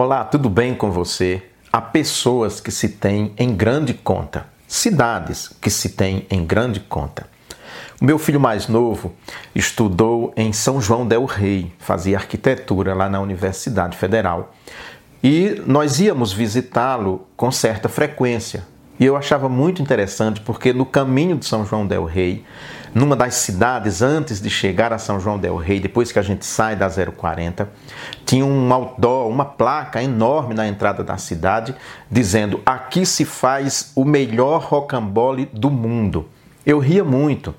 Olá, tudo bem com você? Há pessoas que se têm em grande conta, cidades que se têm em grande conta. O meu filho mais novo estudou em São João del Rei, fazia arquitetura lá na Universidade Federal. E nós íamos visitá-lo com certa frequência. E eu achava muito interessante porque no caminho de São João del Rei, numa das cidades antes de chegar a São João del Rei, depois que a gente sai da 040, tinha um outdoor, uma placa enorme na entrada da cidade dizendo: "Aqui se faz o melhor rocambole do mundo". Eu ria muito,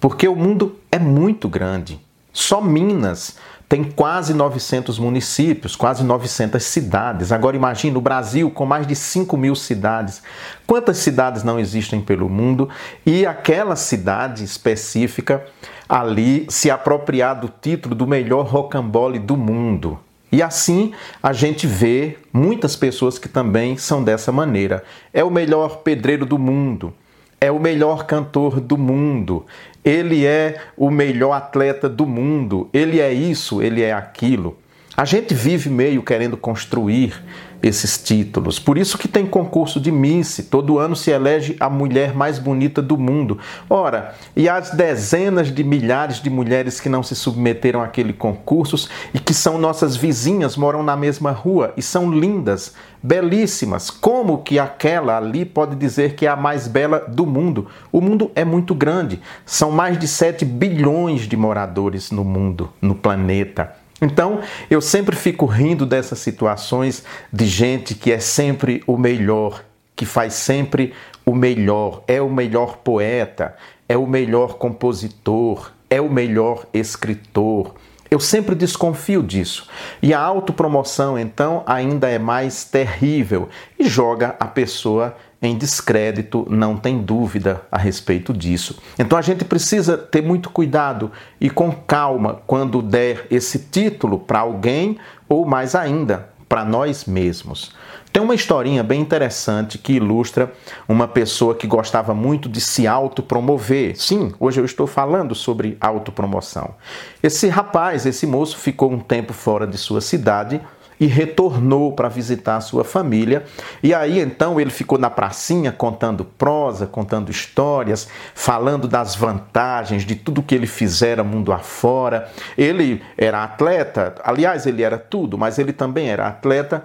porque o mundo é muito grande. Só Minas tem quase 900 municípios, quase 900 cidades. Agora imagine o Brasil com mais de 5 mil cidades. Quantas cidades não existem pelo mundo? E aquela cidade específica ali se apropriar do título do melhor rocambole do mundo. E assim a gente vê muitas pessoas que também são dessa maneira. É o melhor pedreiro do mundo é o melhor cantor do mundo, ele é o melhor atleta do mundo, ele é isso, ele é aquilo. A gente vive meio querendo construir esses títulos. Por isso que tem concurso de Miss, todo ano se elege a mulher mais bonita do mundo. Ora, e as dezenas de milhares de mulheres que não se submeteram àquele concursos e que são nossas vizinhas, moram na mesma rua e são lindas, belíssimas. Como que aquela ali pode dizer que é a mais bela do mundo? O mundo é muito grande. São mais de 7 bilhões de moradores no mundo, no planeta. Então, eu sempre fico rindo dessas situações de gente que é sempre o melhor, que faz sempre o melhor, é o melhor poeta, é o melhor compositor, é o melhor escritor. Eu sempre desconfio disso. E a autopromoção, então, ainda é mais terrível e joga a pessoa em descrédito, não tem dúvida a respeito disso. Então a gente precisa ter muito cuidado e com calma quando der esse título para alguém ou mais ainda para nós mesmos. Tem uma historinha bem interessante que ilustra uma pessoa que gostava muito de se autopromover. Sim, hoje eu estou falando sobre autopromoção. Esse rapaz, esse moço, ficou um tempo fora de sua cidade e retornou para visitar sua família. E aí então ele ficou na pracinha contando prosa, contando histórias, falando das vantagens de tudo que ele fizera mundo afora. Ele era atleta, aliás, ele era tudo, mas ele também era atleta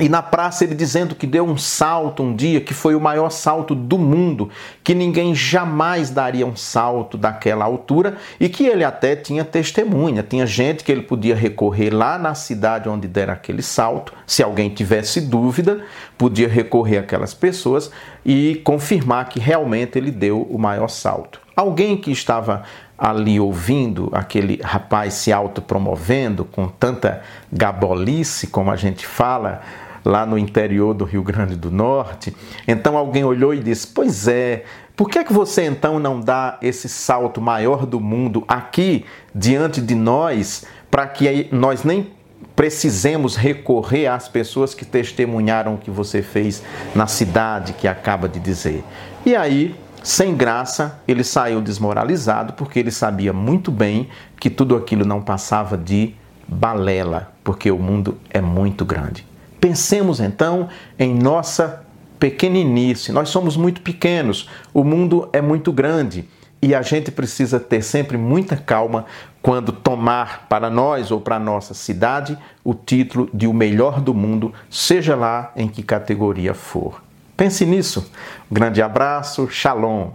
e na praça ele dizendo que deu um salto um dia, que foi o maior salto do mundo, que ninguém jamais daria um salto daquela altura e que ele até tinha testemunha, tinha gente que ele podia recorrer lá na cidade onde dera aquele salto, se alguém tivesse dúvida, podia recorrer aquelas pessoas e confirmar que realmente ele deu o maior salto. Alguém que estava ali ouvindo aquele rapaz se autopromovendo com tanta gabolice, como a gente fala, lá no interior do Rio Grande do Norte. Então alguém olhou e disse: Pois é, por que, é que você então não dá esse salto maior do mundo aqui diante de nós, para que nós nem precisemos recorrer às pessoas que testemunharam o que você fez na cidade que acaba de dizer? E aí sem graça, ele saiu desmoralizado porque ele sabia muito bem que tudo aquilo não passava de balela, porque o mundo é muito grande. Pensemos então em nossa pequeninice. Nós somos muito pequenos, o mundo é muito grande e a gente precisa ter sempre muita calma quando tomar para nós ou para nossa cidade o título de o melhor do mundo, seja lá em que categoria for. Pense nisso. Um grande abraço, shalom.